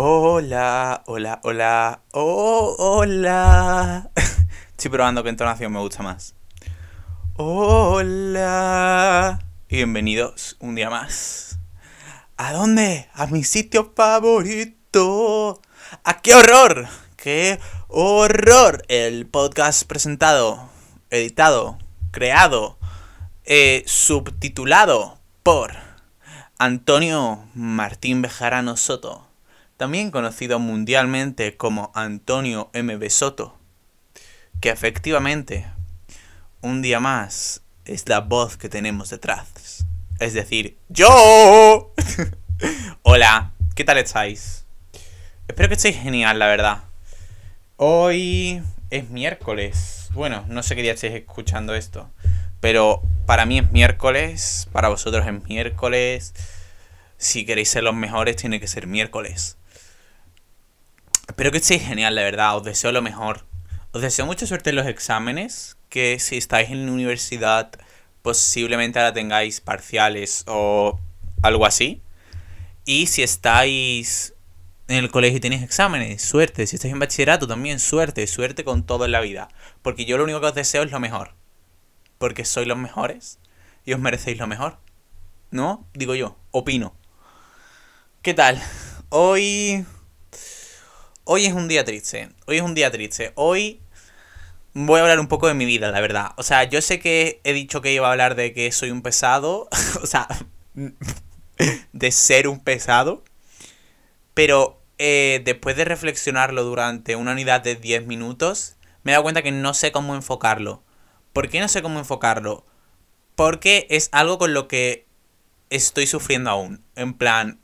Hola, hola, hola, oh, hola. Estoy probando qué entonación me gusta más. Hola. Bienvenidos un día más. ¿A dónde? A mi sitio favorito. ¡A qué horror! ¡Qué horror! El podcast presentado, editado, creado, eh, subtitulado por Antonio Martín Bejarano Soto también conocido mundialmente como Antonio M. Besoto, que efectivamente, un día más, es la voz que tenemos detrás. Es decir, yo. Hola, ¿qué tal estáis? Espero que estéis genial, la verdad. Hoy es miércoles. Bueno, no sé qué día estéis escuchando esto. Pero para mí es miércoles, para vosotros es miércoles. Si queréis ser los mejores, tiene que ser miércoles. Espero que estéis genial, de verdad. Os deseo lo mejor. Os deseo mucha suerte en los exámenes. Que si estáis en la universidad, posiblemente ahora tengáis parciales o algo así. Y si estáis en el colegio y tenéis exámenes, suerte. Si estáis en bachillerato, también suerte. Suerte con todo en la vida. Porque yo lo único que os deseo es lo mejor. Porque sois los mejores y os merecéis lo mejor. ¿No? Digo yo, opino. ¿Qué tal? Hoy Hoy es un día triste. Hoy es un día triste. Hoy voy a hablar un poco de mi vida, la verdad. O sea, yo sé que he dicho que iba a hablar de que soy un pesado. o sea, de ser un pesado. Pero eh, después de reflexionarlo durante una unidad de 10 minutos, me he dado cuenta que no sé cómo enfocarlo. ¿Por qué no sé cómo enfocarlo? Porque es algo con lo que estoy sufriendo aún. En plan,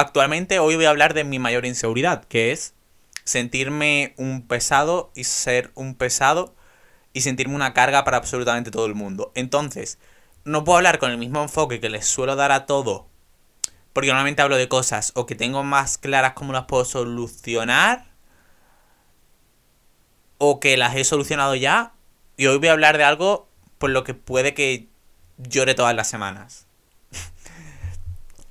Actualmente hoy voy a hablar de mi mayor inseguridad, que es sentirme un pesado y ser un pesado y sentirme una carga para absolutamente todo el mundo. Entonces, no puedo hablar con el mismo enfoque que les suelo dar a todo, porque normalmente hablo de cosas o que tengo más claras cómo las puedo solucionar, o que las he solucionado ya, y hoy voy a hablar de algo por lo que puede que llore todas las semanas.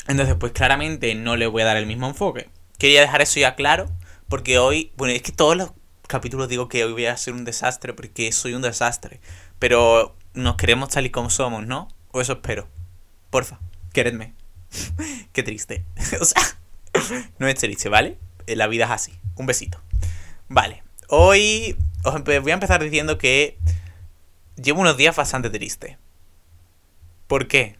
Entonces, pues claramente no le voy a dar el mismo enfoque. Quería dejar eso ya claro, porque hoy, bueno, es que todos los capítulos digo que hoy voy a ser un desastre, porque soy un desastre. Pero nos queremos tal y como somos, ¿no? O eso espero. Porfa, queredme. Qué triste. o sea, no es triste, ¿vale? Eh, la vida es así. Un besito. Vale. Hoy os voy a empezar diciendo que llevo unos días bastante triste. ¿Por qué?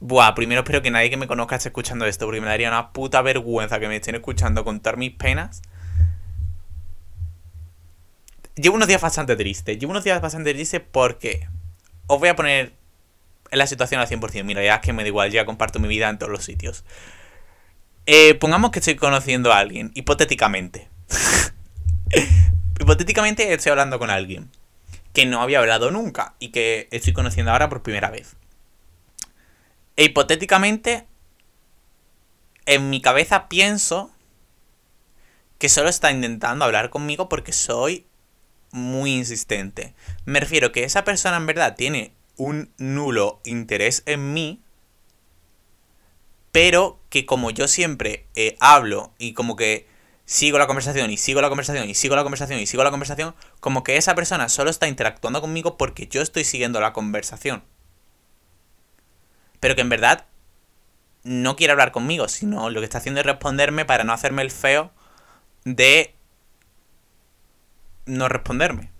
Buah, primero espero que nadie que me conozca esté escuchando esto, porque me daría una puta vergüenza que me estén escuchando contar mis penas. Llevo unos días bastante tristes. Llevo unos días bastante tristes porque os voy a poner en la situación al 100%. Mira, ya es que me da igual, ya comparto mi vida en todos los sitios. Eh, pongamos que estoy conociendo a alguien, hipotéticamente. hipotéticamente estoy hablando con alguien que no había hablado nunca y que estoy conociendo ahora por primera vez. E hipotéticamente, en mi cabeza pienso que solo está intentando hablar conmigo porque soy muy insistente. Me refiero que esa persona en verdad tiene un nulo interés en mí, pero que como yo siempre eh, hablo y como que sigo la conversación y sigo la conversación y sigo la conversación y sigo la conversación, como que esa persona solo está interactuando conmigo porque yo estoy siguiendo la conversación pero que en verdad no quiere hablar conmigo, sino lo que está haciendo es responderme para no hacerme el feo de no responderme.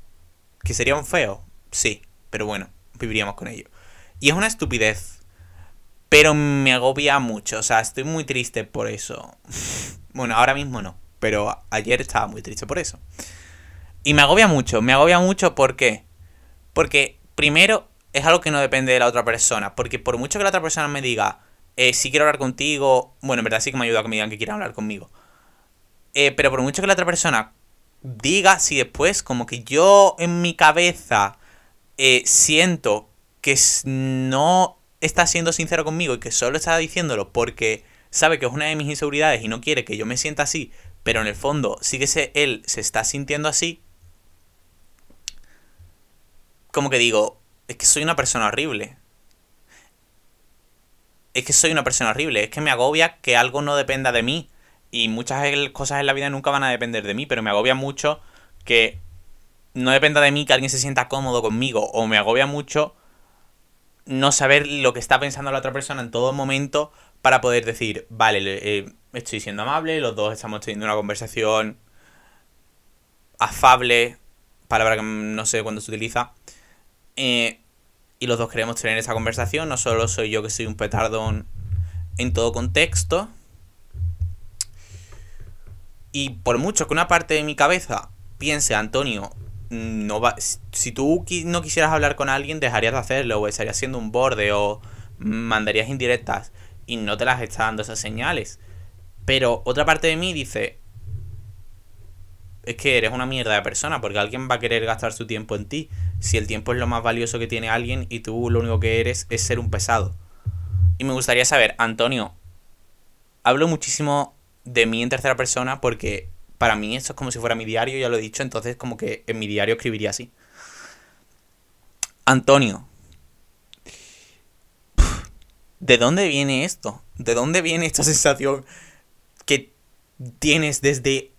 Que sería un feo, sí, pero bueno, viviríamos con ello. Y es una estupidez. Pero me agobia mucho, o sea, estoy muy triste por eso. bueno, ahora mismo no, pero ayer estaba muy triste por eso. Y me agobia mucho, me agobia mucho ¿por qué? Porque primero es algo que no depende de la otra persona. Porque por mucho que la otra persona me diga, eh, si quiero hablar contigo, bueno, en verdad sí que me ayuda que me digan que quieran hablar conmigo. Eh, pero por mucho que la otra persona diga, si después como que yo en mi cabeza eh, siento que no está siendo sincero conmigo y que solo está diciéndolo porque sabe que es una de mis inseguridades y no quiere que yo me sienta así, pero en el fondo sí que él se está sintiendo así, como que digo, es que soy una persona horrible. es que soy una persona horrible, es que me agobia que algo no dependa de mí. Y muchas cosas en la vida nunca van a depender de mí, pero me agobia mucho que no dependa de mí que alguien se sienta cómodo conmigo. O me agobia mucho no saber lo que está pensando la otra persona en todo momento para poder decir, vale, eh, estoy siendo amable, los dos estamos teniendo una conversación afable, palabra que no sé cuándo se utiliza, eh, y los dos queremos tener esa conversación, no solo soy yo que soy un petardón en todo contexto, y por mucho que una parte de mi cabeza piense, Antonio, no va, si tú no quisieras hablar con alguien, dejarías de hacerlo, o estarías haciendo un borde, o mandarías indirectas, y no te las está dando esas señales. Pero otra parte de mí dice, es que eres una mierda de persona, porque alguien va a querer gastar su tiempo en ti, si el tiempo es lo más valioso que tiene alguien y tú lo único que eres es ser un pesado. Y me gustaría saber, Antonio, hablo muchísimo de mí en tercera persona porque para mí eso es como si fuera mi diario, ya lo he dicho, entonces como que en mi diario escribiría así. Antonio, ¿de dónde viene esto? ¿De dónde viene esta sensación que tienes desde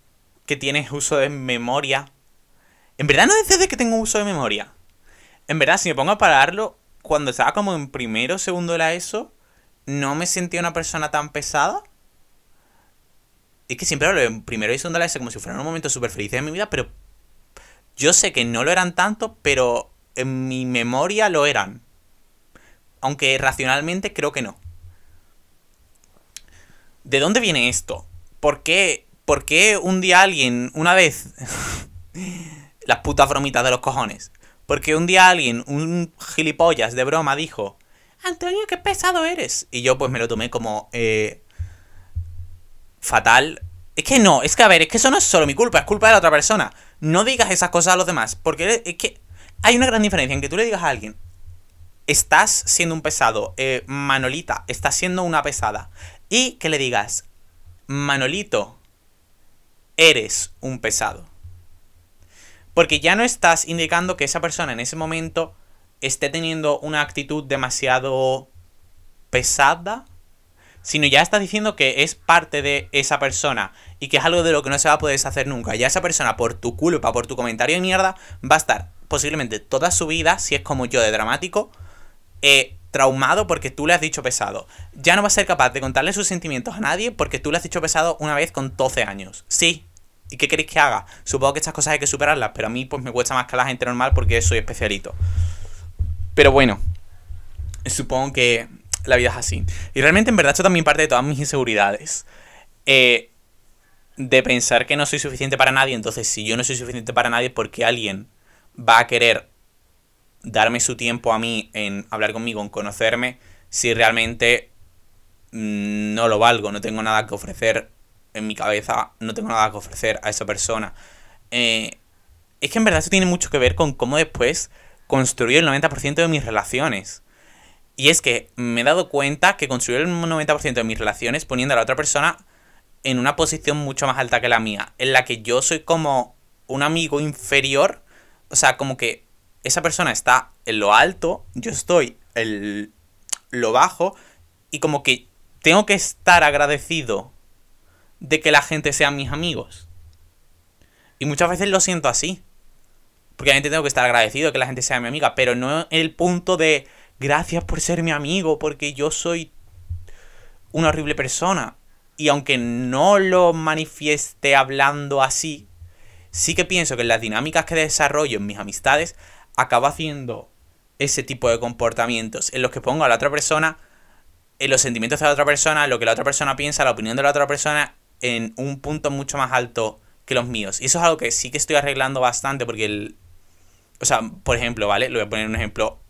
que tienes uso de memoria? En verdad no es desde que tengo uso de memoria. En verdad, si me pongo a pararlo, cuando estaba como en primero o segundo de la ESO, no me sentía una persona tan pesada es que siempre hablo de primero y segundo de la como si fueran un momento súper feliz de mi vida, pero yo sé que no lo eran tanto, pero en mi memoria lo eran. Aunque racionalmente creo que no. ¿De dónde viene esto? ¿Por qué, ¿Por qué un día alguien, una vez... Las putas bromitas de los cojones. Porque un día alguien, un gilipollas de broma, dijo... Antonio, qué pesado eres. Y yo pues me lo tomé como... Eh, fatal. Es que no, es que a ver, es que eso no es solo mi culpa, es culpa de la otra persona. No digas esas cosas a los demás, porque es que hay una gran diferencia en que tú le digas a alguien, estás siendo un pesado, eh, Manolita, estás siendo una pesada, y que le digas, Manolito, eres un pesado. Porque ya no estás indicando que esa persona en ese momento esté teniendo una actitud demasiado pesada sino ya estás diciendo que es parte de esa persona y que es algo de lo que no se va a poder hacer nunca. Ya esa persona, por tu culpa, por tu comentario de mierda, va a estar posiblemente toda su vida, si es como yo de dramático, eh, traumado porque tú le has dicho pesado. Ya no va a ser capaz de contarle sus sentimientos a nadie porque tú le has dicho pesado una vez con 12 años. Sí. ¿Y qué queréis que haga? Supongo que estas cosas hay que superarlas, pero a mí pues me cuesta más que a la gente normal porque soy especialito. Pero bueno, supongo que la vida es así. Y realmente en verdad esto también parte de todas mis inseguridades. Eh, de pensar que no soy suficiente para nadie, entonces si yo no soy suficiente para nadie, ¿por qué alguien va a querer darme su tiempo a mí en hablar conmigo, en conocerme, si realmente mm, no lo valgo, no tengo nada que ofrecer en mi cabeza, no tengo nada que ofrecer a esa persona? Eh, es que en verdad esto tiene mucho que ver con cómo después construyo el 90% de mis relaciones. Y es que me he dado cuenta que construir el 90% de mis relaciones poniendo a la otra persona en una posición mucho más alta que la mía, en la que yo soy como un amigo inferior, o sea, como que esa persona está en lo alto, yo estoy en lo bajo, y como que tengo que estar agradecido de que la gente sea mis amigos. Y muchas veces lo siento así. Porque obviamente tengo que estar agradecido de que la gente sea mi amiga, pero no el punto de gracias por ser mi amigo, porque yo soy una horrible persona. Y aunque no lo manifieste hablando así, sí que pienso que en las dinámicas que desarrollo en mis amistades, acabo haciendo ese tipo de comportamientos en los que pongo a la otra persona, en los sentimientos de la otra persona, lo que la otra persona piensa, la opinión de la otra persona, en un punto mucho más alto que los míos. Y eso es algo que sí que estoy arreglando bastante porque el... O sea, por ejemplo, ¿vale? Le voy a poner un ejemplo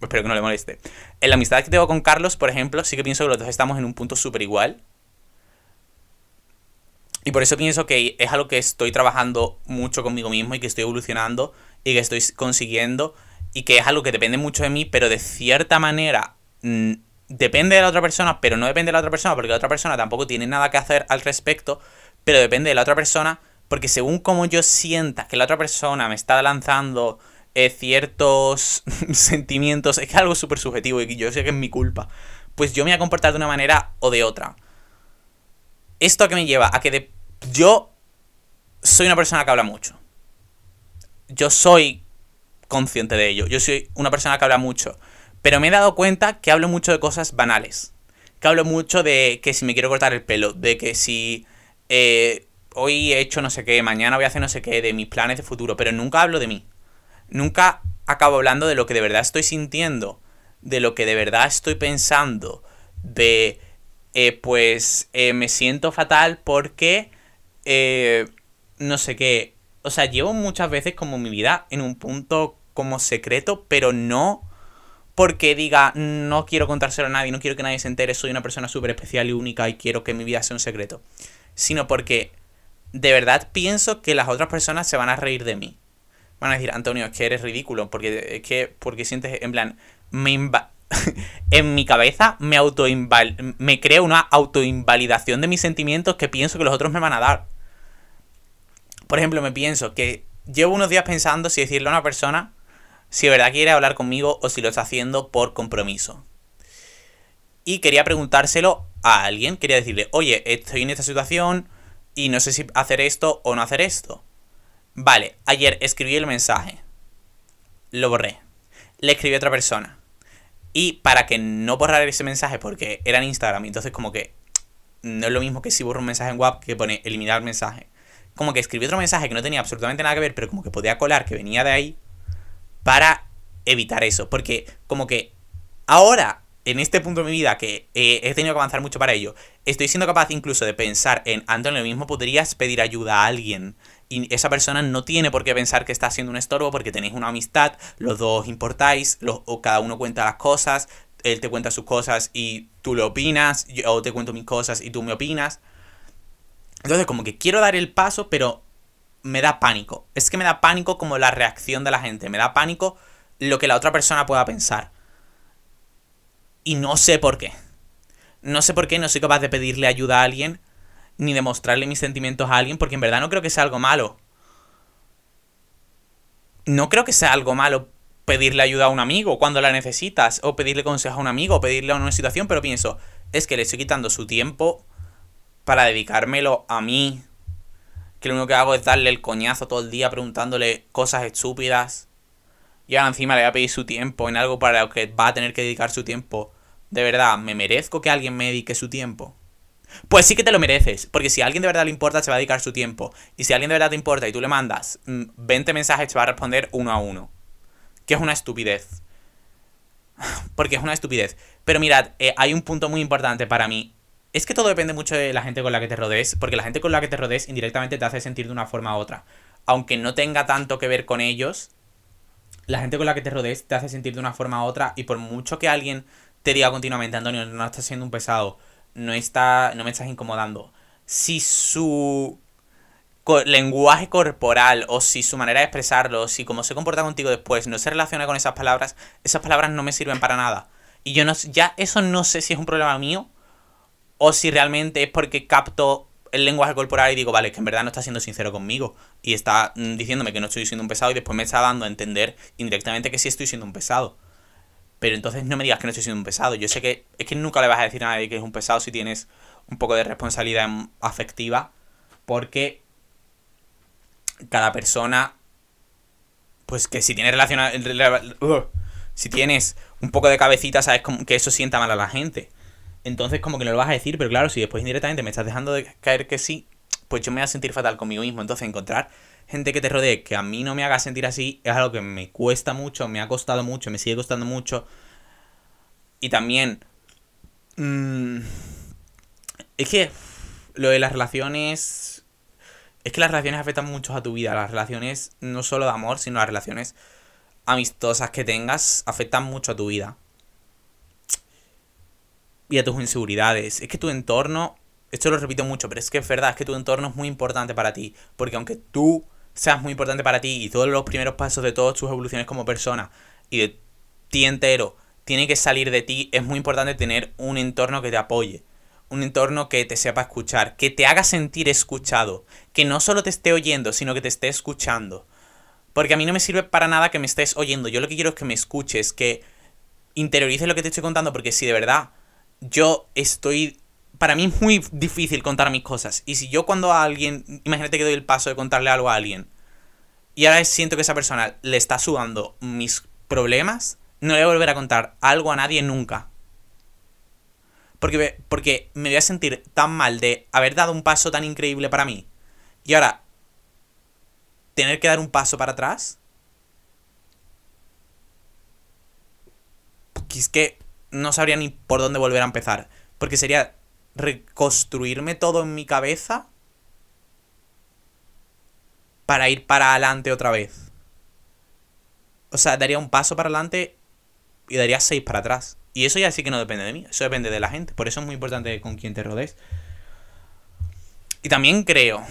Espero que no le moleste. En la amistad que tengo con Carlos, por ejemplo, sí que pienso que los dos estamos en un punto súper igual. Y por eso pienso que es algo que estoy trabajando mucho conmigo mismo y que estoy evolucionando y que estoy consiguiendo y que es algo que depende mucho de mí, pero de cierta manera mm, depende de la otra persona, pero no depende de la otra persona porque la otra persona tampoco tiene nada que hacer al respecto, pero depende de la otra persona porque según como yo sienta que la otra persona me está lanzando eh, ciertos sentimientos. Es que es algo súper subjetivo y yo sé que es mi culpa. pues yo me voy a comportar de una manera o de otra. ¿Esto a qué me lleva? A que de... yo soy una persona que habla mucho. Yo soy consciente de ello. Yo soy una persona que habla mucho. Pero me he dado cuenta que hablo mucho de cosas banales. Que hablo mucho de que si me quiero cortar el pelo, de que si eh, hoy he hecho no sé qué, mañana voy a hacer no sé qué, de mis planes de futuro, pero nunca hablo de mí. Nunca acabo hablando de lo que de verdad estoy sintiendo, de lo que de verdad estoy pensando, de, eh, pues, eh, me siento fatal porque, no sé qué. O sea, llevo muchas veces como mi vida en un punto como secreto, pero no porque diga, no quiero contárselo a nadie, no quiero que nadie se entere, soy una persona súper especial y única y quiero que mi vida sea un secreto. Sino porque de verdad pienso que las otras personas se van a reír de mí. Van a decir, Antonio, es que eres ridículo, porque es que, porque sientes, en plan, me en mi cabeza me auto me creo una autoinvalidación de mis sentimientos que pienso que los otros me van a dar. Por ejemplo, me pienso que llevo unos días pensando si decirle a una persona si de verdad quiere hablar conmigo o si lo está haciendo por compromiso. Y quería preguntárselo a alguien, quería decirle, oye, estoy en esta situación y no sé si hacer esto o no hacer esto. Vale, ayer escribí el mensaje, lo borré, le escribí a otra persona. Y para que no borrar ese mensaje, porque era en Instagram, entonces como que no es lo mismo que si borro un mensaje en WhatsApp que pone eliminar mensaje. Como que escribí otro mensaje que no tenía absolutamente nada que ver, pero como que podía colar que venía de ahí para evitar eso. Porque como que ahora, en este punto de mi vida, que he tenido que avanzar mucho para ello, estoy siendo capaz incluso de pensar en, Antonio, lo mismo podrías pedir ayuda a alguien. Y esa persona no tiene por qué pensar que está siendo un estorbo porque tenéis una amistad, los dos importáis, los, o cada uno cuenta las cosas, él te cuenta sus cosas y tú le opinas, yo te cuento mis cosas y tú me opinas. Entonces como que quiero dar el paso, pero me da pánico. Es que me da pánico como la reacción de la gente. Me da pánico lo que la otra persona pueda pensar. Y no sé por qué. No sé por qué no soy capaz de pedirle ayuda a alguien. Ni de mostrarle mis sentimientos a alguien. Porque en verdad no creo que sea algo malo. No creo que sea algo malo pedirle ayuda a un amigo cuando la necesitas. O pedirle consejo a un amigo. O pedirle a una situación. Pero pienso, es que le estoy quitando su tiempo para dedicármelo a mí que lo único que hago es darle el coñazo todo el día preguntándole cosas estúpidas. Y ahora encima le voy a pedir su tiempo en algo para lo que va a tener que dedicar su tiempo. De verdad, ¿me merezco que alguien me dedique su tiempo? Pues sí que te lo mereces, porque si a alguien de verdad le importa, se va a dedicar su tiempo. Y si a alguien de verdad te importa y tú le mandas 20 mm, mensajes, te va a responder uno a uno. Que es una estupidez. Porque es una estupidez. Pero mirad, eh, hay un punto muy importante para mí es que todo depende mucho de la gente con la que te rodees, porque la gente con la que te rodees indirectamente te hace sentir de una forma u otra. Aunque no tenga tanto que ver con ellos, la gente con la que te rodees te hace sentir de una forma u otra y por mucho que alguien te diga continuamente, Antonio, no estás siendo un pesado, no, está, no me estás incomodando, si su lenguaje corporal o si su manera de expresarlo, o si cómo se comporta contigo después no se relaciona con esas palabras, esas palabras no me sirven para nada. Y yo no ya eso no sé si es un problema mío o si realmente es porque capto el lenguaje corporal y digo, vale, que en verdad no está siendo sincero conmigo y está mm, diciéndome que no estoy siendo un pesado y después me está dando a entender indirectamente que sí estoy siendo un pesado. Pero entonces no me digas que no estoy siendo un pesado. Yo sé que es que nunca le vas a decir a nadie que es un pesado si tienes un poco de responsabilidad afectiva porque cada persona pues que si tienes relación si tienes un poco de cabecita sabes que eso sienta mal a la gente entonces como que no lo vas a decir, pero claro, si después indirectamente me estás dejando de caer que sí, pues yo me voy a sentir fatal conmigo mismo. Entonces encontrar gente que te rodee que a mí no me haga sentir así es algo que me cuesta mucho, me ha costado mucho, me sigue costando mucho. Y también... Mmm, es que lo de las relaciones... Es que las relaciones afectan mucho a tu vida. Las relaciones no solo de amor, sino las relaciones amistosas que tengas afectan mucho a tu vida y a tus inseguridades. Es que tu entorno, esto lo repito mucho, pero es que es verdad, es que tu entorno es muy importante para ti. Porque aunque tú seas muy importante para ti y todos los primeros pasos de todas tus evoluciones como persona y de ti entero tiene que salir de ti, es muy importante tener un entorno que te apoye. Un entorno que te sepa escuchar, que te haga sentir escuchado, que no solo te esté oyendo, sino que te esté escuchando. Porque a mí no me sirve para nada que me estés oyendo, yo lo que quiero es que me escuches, que interiorices lo que te estoy contando, porque si de verdad yo estoy... Para mí es muy difícil contar mis cosas. Y si yo cuando a alguien... Imagínate que doy el paso de contarle algo a alguien. Y ahora siento que esa persona le está sudando mis problemas. No le voy a volver a contar algo a nadie nunca. Porque, porque me voy a sentir tan mal de haber dado un paso tan increíble para mí. Y ahora, tener que dar un paso para atrás. Es que no sabría ni por dónde volver a empezar. Porque sería reconstruirme todo en mi cabeza para ir para adelante otra vez. O sea, daría un paso para adelante y daría seis para atrás. Y eso ya sí que no depende de mí, eso depende de la gente. Por eso es muy importante con quién te rodees. Y también creo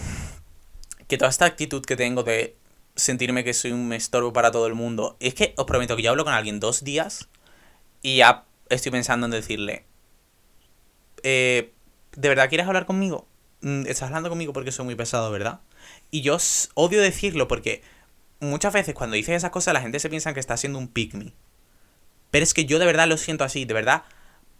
que toda esta actitud que tengo de sentirme que soy un estorbo para todo el mundo, es que os prometo que yo hablo con alguien dos días y ya estoy pensando en decirle, eh, ¿de verdad quieres hablar conmigo? Mm, estás hablando conmigo porque soy muy pesado, ¿verdad? Y yo odio decirlo porque muchas veces cuando dices esas cosas la gente se piensa que está siendo un pick me. Pero es que yo de verdad lo siento así, de verdad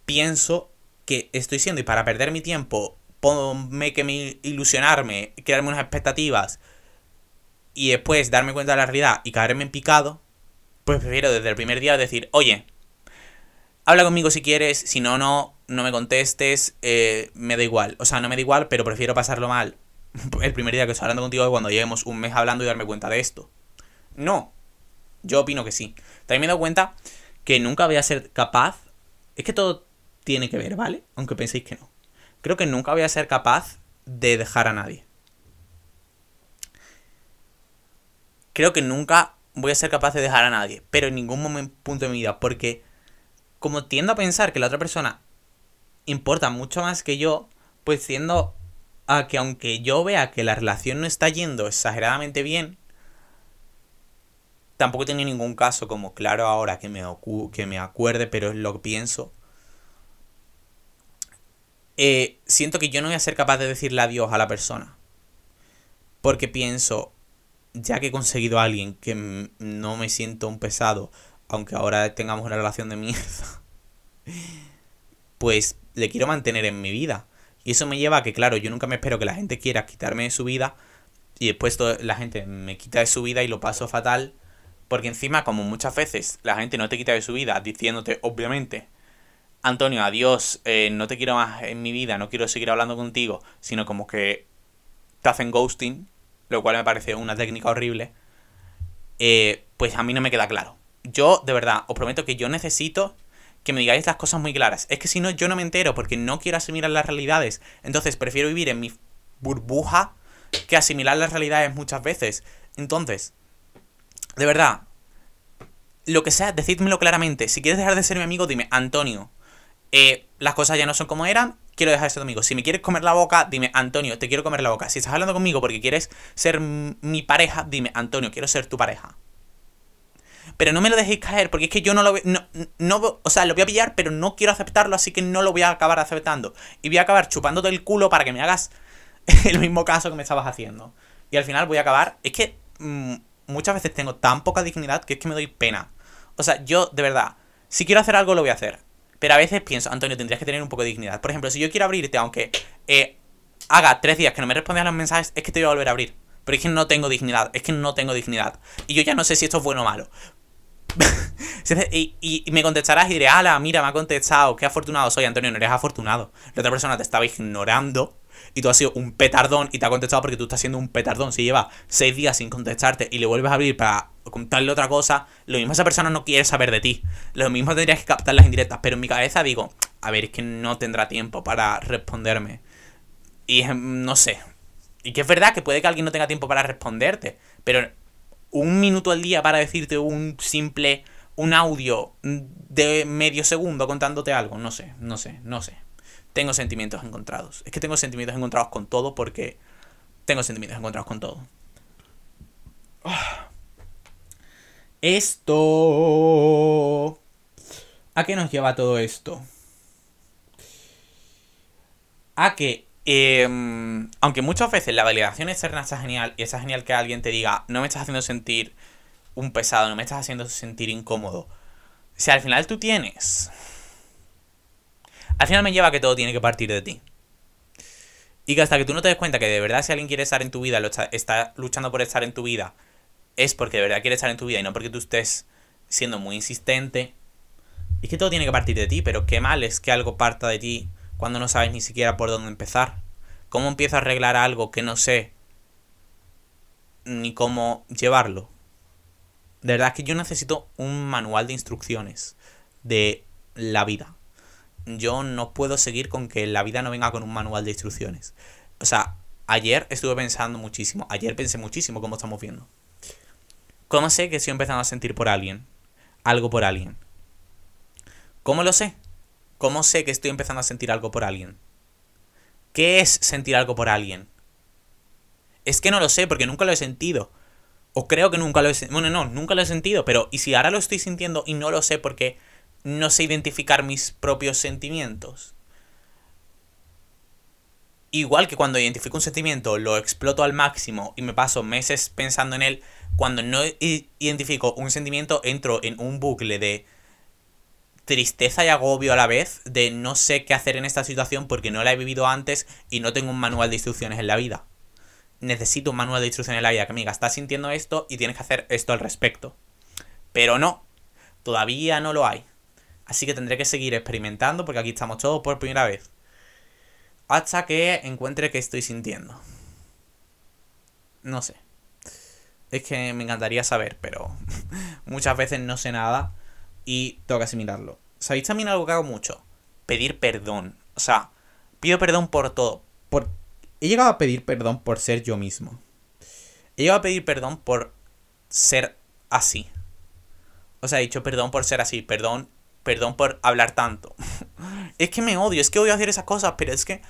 pienso que estoy siendo y para perder mi tiempo, ponme que me ilusionarme, crearme unas expectativas y después darme cuenta de la realidad y caerme en picado, pues prefiero desde el primer día decir, oye, habla conmigo si quieres, si no, no, no me contestes, eh, me da igual. O sea, no me da igual, pero prefiero pasarlo mal el primer día que estoy hablando contigo cuando lleguemos un mes hablando y darme cuenta de esto. No, yo opino que sí. También me he dado cuenta que nunca voy a ser capaz. Es que todo tiene que ver, ¿vale? Aunque penséis que no. Creo que nunca voy a ser capaz de dejar a nadie. Creo que nunca voy a ser capaz de dejar a nadie, pero en ningún momento, punto de mi vida, porque como tiendo a pensar que la otra persona importa mucho más que yo, pues tiendo a que aunque yo vea que la relación no está yendo exageradamente bien, tampoco tenía ningún caso como claro ahora que me, que me acuerde, pero es lo que pienso. Eh, siento que yo no voy a ser capaz de decirle adiós a la persona. Porque pienso, ya que he conseguido a alguien que no me siento un pesado, aunque ahora tengamos una relación de mierda, pues le quiero mantener en mi vida. Y eso me lleva a que, claro, yo nunca me espero que la gente quiera quitarme de su vida y después la gente me quita de su vida y lo paso fatal porque encima, como muchas veces la gente no te quita de su vida diciéndote, obviamente, Antonio, adiós, eh, no te quiero más en mi vida, no quiero seguir hablando contigo, sino como que te hacen ghosting, lo cual me parece una técnica horrible, eh, pues a mí no me queda claro. Yo, de verdad, os prometo que yo necesito que me digáis las cosas muy claras. Es que si no, yo no me entero porque no quiero asimilar las realidades. Entonces, prefiero vivir en mi burbuja que asimilar las realidades muchas veces. Entonces, de verdad, lo que sea, decídmelo claramente. Si quieres dejar de ser mi amigo, dime, Antonio, eh, las cosas ya no son como eran, quiero dejar de ser tu amigo. Si me quieres comer la boca, dime, Antonio, te quiero comer la boca. Si estás hablando conmigo porque quieres ser mi pareja, dime, Antonio, quiero ser tu pareja. Pero no me lo dejéis caer, porque es que yo no lo voy, no, no, o sea, lo voy a pillar, pero no quiero aceptarlo, así que no lo voy a acabar aceptando. Y voy a acabar chupándote el culo para que me hagas el mismo caso que me estabas haciendo. Y al final voy a acabar, es que mm, muchas veces tengo tan poca dignidad que es que me doy pena. O sea, yo, de verdad, si quiero hacer algo, lo voy a hacer. Pero a veces pienso, Antonio, tendrías que tener un poco de dignidad. Por ejemplo, si yo quiero abrirte, aunque eh, haga tres días que no me respondas los mensajes, es que te voy a volver a abrir. Pero es que no tengo dignidad, es que no tengo dignidad. Y yo ya no sé si esto es bueno o malo. y, me contestarás y diré, ala, mira, me ha contestado, qué afortunado soy, Antonio, no eres afortunado. La otra persona te estaba ignorando y tú has sido un petardón y te ha contestado porque tú estás siendo un petardón. Si lleva seis días sin contestarte y le vuelves a abrir para contarle otra cosa, lo mismo esa persona no quiere saber de ti. Lo mismo tendrías que captar las indirectas. Pero en mi cabeza digo, a ver, es que no tendrá tiempo para responderme. Y no sé. Y que es verdad que puede que alguien no tenga tiempo para responderte. Pero un minuto al día para decirte un simple, un audio de medio segundo contándote algo. No sé, no sé, no sé tengo sentimientos encontrados. Es que tengo sentimientos encontrados con todo porque tengo sentimientos encontrados con todo. Esto... ¿A qué nos lleva todo esto? A que, em, aunque muchas veces la validación externa está genial y está genial que alguien te diga, no me estás haciendo sentir un pesado, no me estás haciendo sentir incómodo. Si al final tú tienes al final me lleva a que todo tiene que partir de ti. Y que hasta que tú no te des cuenta que de verdad si alguien quiere estar en tu vida, lo está, está luchando por estar en tu vida, es porque de verdad quiere estar en tu vida y no porque tú estés siendo muy insistente. Y que todo tiene que partir de ti, pero qué mal es que algo parta de ti cuando no sabes ni siquiera por dónde empezar. ¿Cómo empiezo a arreglar algo que no sé ni cómo llevarlo? De verdad que yo necesito un manual de instrucciones de la vida. Yo no puedo seguir con que la vida no venga con un manual de instrucciones. O sea, ayer estuve pensando muchísimo. Ayer pensé muchísimo como estamos viendo. ¿Cómo sé que estoy empezando a sentir por alguien? Algo por alguien. ¿Cómo lo sé? ¿Cómo sé que estoy empezando a sentir algo por alguien? ¿Qué es sentir algo por alguien? Es que no lo sé porque nunca lo he sentido. O creo que nunca lo he sentido. Bueno, no, nunca lo he sentido, pero ¿y si ahora lo estoy sintiendo y no lo sé porque no sé identificar mis propios sentimientos? Igual que cuando identifico un sentimiento, lo exploto al máximo y me paso meses pensando en él, cuando no identifico un sentimiento, entro en un bucle de tristeza y agobio a la vez, de no sé qué hacer en esta situación porque no la he vivido antes y no tengo un manual de instrucciones en la vida necesito un manual de instrucción en la vida que amiga, estás sintiendo esto y tienes que hacer esto al respecto. Pero no, todavía no lo hay. Así que tendré que seguir experimentando porque aquí estamos todos por primera vez. Hasta que encuentre qué estoy sintiendo. No sé. Es que me encantaría saber, pero muchas veces no sé nada y tengo que asimilarlo. ¿Sabéis también algo que hago mucho? Pedir perdón. O sea, pido perdón por todo. Por he llegado a pedir perdón por ser yo mismo. He llegado a pedir perdón por ser así. O sea, he dicho perdón por ser así, perdón, perdón por hablar tanto. es que me odio, es que odio hacer esas cosas, pero es que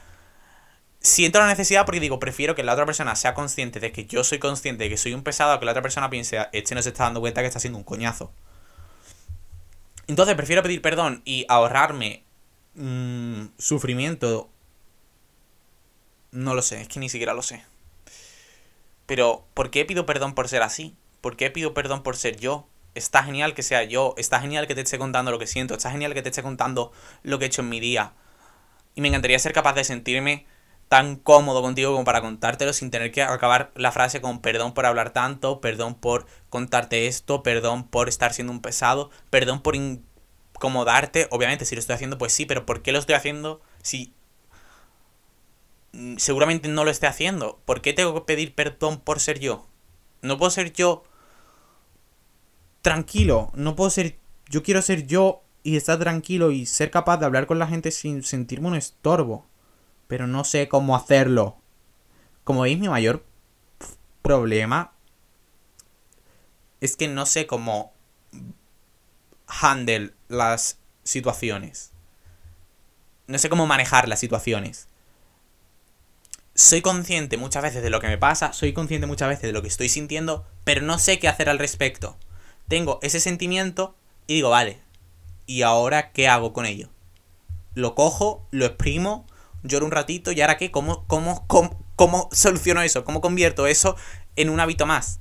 siento la necesidad porque digo, prefiero que la otra persona sea consciente de que yo soy consciente de que soy un pesado, que la otra persona piense, este no se está dando cuenta que está haciendo un coñazo. Entonces prefiero pedir perdón y ahorrarme mmm, sufrimiento no lo sé, es que ni siquiera lo sé. Pero, ¿por qué pido perdón por ser así? ¿Por qué pido perdón por ser yo? Está genial que sea yo, está genial que te esté contando lo que siento, está genial que te esté contando lo que he hecho en mi día. Y me encantaría ser capaz de sentirme tan cómodo contigo como para contártelo sin tener que acabar la frase con perdón por hablar tanto, perdón por contarte esto, perdón por estar siendo un pesado, perdón por incomodarte. Obviamente, si lo estoy haciendo, pues sí, pero ¿por qué lo estoy haciendo si Mm, seguramente no lo esté haciendo. ¿Por qué tengo que pedir perdón por ser yo? No puedo ser yo tranquilo. No puedo ser... Yo quiero ser yo y estar tranquilo y ser capaz de hablar con la gente sin sentirme un estorbo. Pero no sé cómo hacerlo. Como veis, mi mayor problema es que no sé cómo handle las situaciones. No sé cómo manejar las situaciones soy consciente muchas veces de lo que me pasa, soy consciente muchas veces de lo que estoy sintiendo, pero no sé qué hacer al respecto. Tengo ese sentimiento y digo, vale, ¿y ahora qué hago con ello? Lo cojo, lo exprimo, lloro un ratito y ahora qué, ¿Cómo, cómo, cómo, cómo soluciono eso? ¿Cómo convierto eso en un hábito más?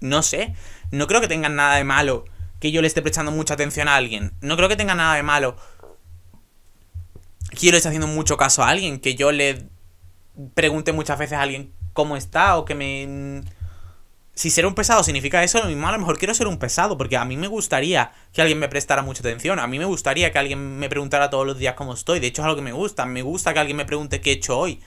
No sé, no creo que tenga nada de malo que yo le esté prestando mucha atención a alguien. No creo que tenga nada de malo quiero estar haciendo mucho caso a alguien, que yo le pregunte muchas veces a alguien cómo está o que me... Si ser un pesado significa eso, a lo mejor quiero ser un pesado, porque a mí me gustaría que alguien me prestara mucha atención, a mí me gustaría que alguien me preguntara todos los días cómo estoy, de hecho es algo que me gusta, me gusta que alguien me pregunte qué he hecho hoy,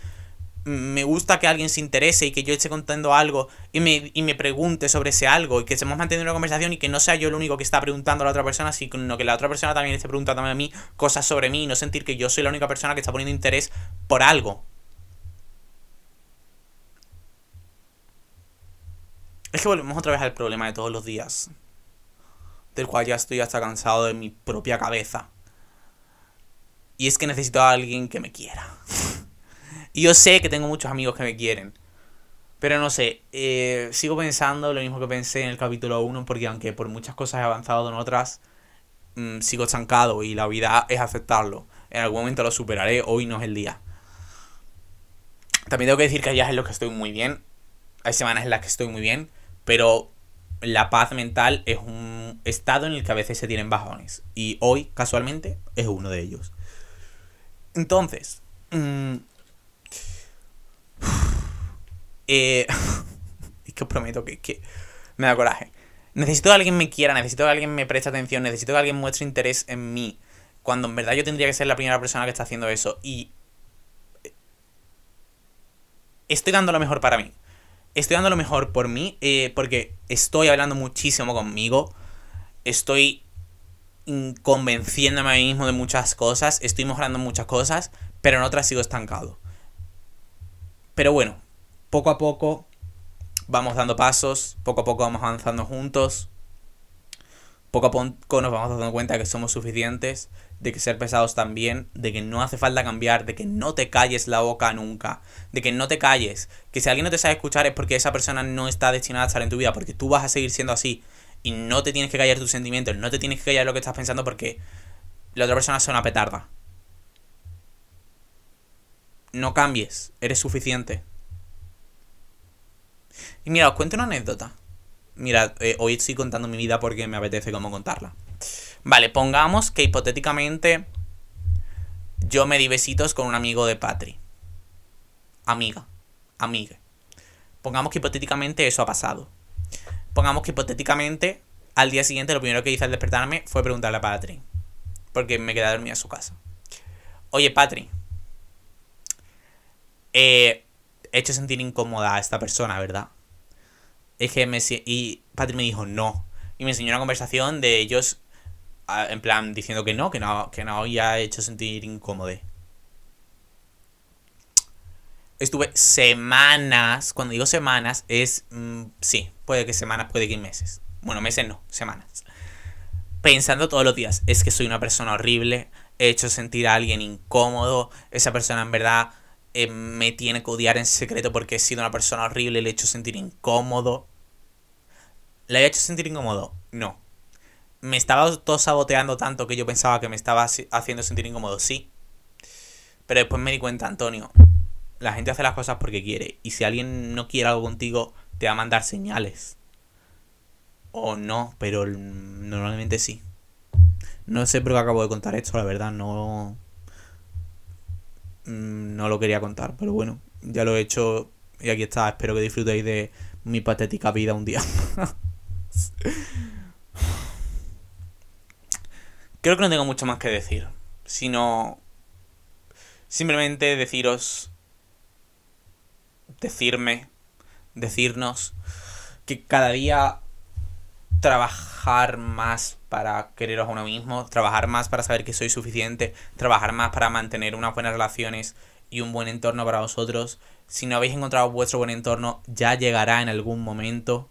me gusta que alguien se interese y que yo esté contando algo y me, y me pregunte sobre ese algo y que estemos manteniendo una conversación y que no sea yo el único que está preguntando a la otra persona, sino que la otra persona también esté preguntando a mí cosas sobre mí y no sentir que yo soy la única persona que está poniendo interés por algo. Es que volvemos otra vez al problema de todos los días, del cual ya estoy hasta cansado de mi propia cabeza. Y es que necesito a alguien que me quiera. Y yo sé que tengo muchos amigos que me quieren. Pero no sé, eh, sigo pensando lo mismo que pensé en el capítulo 1, porque aunque por muchas cosas he avanzado en otras, mm, sigo estancado y la vida es aceptarlo. En algún momento lo superaré, hoy no es el día. También tengo que decir que hay días en los que estoy muy bien, hay semanas en las que estoy muy bien, pero la paz mental es un estado en el que a veces se tienen bajones. Y hoy, casualmente, es uno de ellos. Entonces, mm, eh, es que os prometo que, que me da coraje. Necesito que alguien me quiera, necesito que alguien me preste atención, necesito que alguien muestre interés en mí. Cuando en verdad yo tendría que ser la primera persona que está haciendo eso. Y estoy dando lo mejor para mí. Estoy dando lo mejor por mí eh, porque estoy hablando muchísimo conmigo. Estoy convenciéndome a mí mismo de muchas cosas. Estoy mejorando muchas cosas. Pero en otras sigo estancado. Pero bueno, poco a poco vamos dando pasos. Poco a poco vamos avanzando juntos. Poco a poco nos vamos dando cuenta de que somos suficientes de que ser pesados también, de que no hace falta cambiar, de que no te calles la boca nunca, de que no te calles, que si alguien no te sabe escuchar es porque esa persona no está destinada a estar en tu vida, porque tú vas a seguir siendo así y no te tienes que callar tus sentimientos, no te tienes que callar lo que estás pensando porque la otra persona es una petarda. No cambies, eres suficiente. Y mira, os cuento una anécdota. Mira, eh, hoy estoy contando mi vida porque me apetece cómo contarla. Vale, pongamos que hipotéticamente yo me di besitos con un amigo de Patri. Amiga. Amiga. Pongamos que hipotéticamente eso ha pasado. Pongamos que hipotéticamente al día siguiente lo primero que hice al despertarme fue preguntarle a Patri. Porque me quedé a dormir a su casa. Oye, Patri. he hecho sentir incómoda a esta persona, ¿verdad? Es que me... Y Patri me dijo no. Y me enseñó una conversación de ellos en plan diciendo que no, que no, que no había hecho sentir incómodo. Estuve semanas, cuando digo semanas, es, mm, sí, puede que semanas, puede que meses. Bueno, meses no, semanas. Pensando todos los días, es que soy una persona horrible, he hecho sentir a alguien incómodo, esa persona en verdad eh, me tiene que odiar en secreto porque he sido una persona horrible, le he hecho sentir incómodo. ¿Le he hecho sentir incómodo? No me estaba todo saboteando tanto que yo pensaba que me estaba haciendo sentir incómodo, sí. Pero después me di cuenta, Antonio, la gente hace las cosas porque quiere. Y si alguien no quiere algo contigo, te va a mandar señales. O no, pero normalmente sí. No sé por qué acabo de contar esto, la verdad, no. Mm, no lo quería contar, pero bueno, ya lo he hecho y aquí está. Espero que disfrutéis de mi patética vida un día. Creo que no tengo mucho más que decir, sino simplemente deciros, decirme, decirnos que cada día trabajar más para quereros a uno mismo, trabajar más para saber que soy suficiente, trabajar más para mantener unas buenas relaciones y un buen entorno para vosotros. Si no habéis encontrado vuestro buen entorno, ya llegará en algún momento.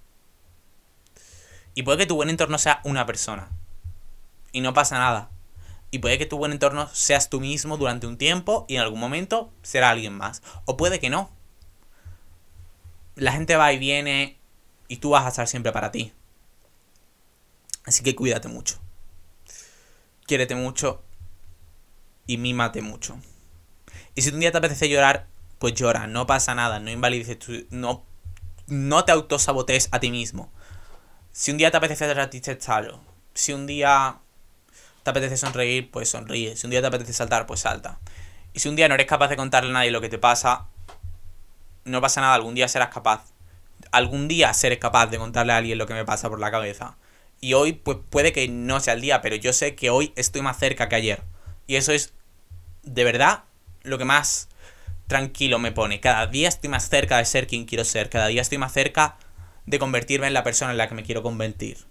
Y puede que tu buen entorno sea una persona y no pasa nada. Y puede que tu buen entorno seas tú mismo durante un tiempo y en algún momento será alguien más. O puede que no. La gente va y viene y tú vas a estar siempre para ti. Así que cuídate mucho. Quiérete mucho y mímate mucho. Y si un día te apetece llorar, pues llora, no pasa nada, no invalides tu, no, no te autosabotees a ti mismo. Si un día te apetece hacer Si un día te apetece sonreír, pues sonríe. Si un día te apetece saltar, pues salta. Y si un día no eres capaz de contarle a nadie lo que te pasa, no pasa nada, algún día serás capaz. Algún día seré capaz de contarle a alguien lo que me pasa por la cabeza. Y hoy, pues puede que no sea el día, pero yo sé que hoy estoy más cerca que ayer. Y eso es, de verdad, lo que más tranquilo me pone. Cada día estoy más cerca de ser quien quiero ser. Cada día estoy más cerca de convertirme en la persona en la que me quiero convertir.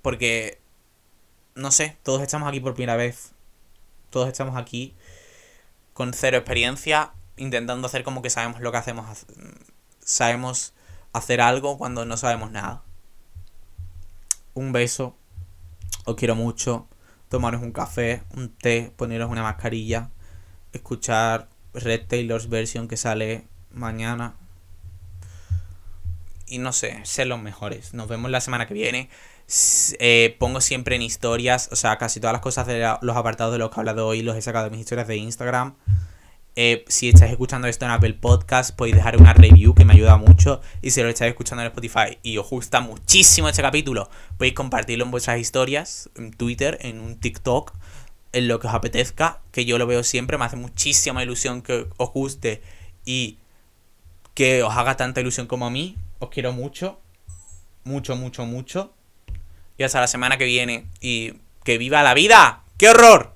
Porque, no sé, todos estamos aquí por primera vez. Todos estamos aquí con cero experiencia, intentando hacer como que sabemos lo que hacemos. Sabemos hacer algo cuando no sabemos nada. Un beso. Os quiero mucho. Tomaros un café, un té, poneros una mascarilla. Escuchar Red Taylor's version que sale mañana. Y no sé, ser los mejores. Nos vemos la semana que viene. Eh, pongo siempre en historias, o sea, casi todas las cosas de los apartados de los que he hablado hoy los he sacado de mis historias de Instagram. Eh, si estáis escuchando esto en Apple Podcast, podéis dejar una review que me ayuda mucho. Y si lo estáis escuchando en Spotify y os gusta muchísimo este capítulo, podéis compartirlo en vuestras historias, en Twitter, en un TikTok, en lo que os apetezca. Que yo lo veo siempre, me hace muchísima ilusión que os guste y que os haga tanta ilusión como a mí. Os quiero mucho, mucho, mucho, mucho. Y hasta la semana que viene. Y que viva la vida. ¡Qué horror!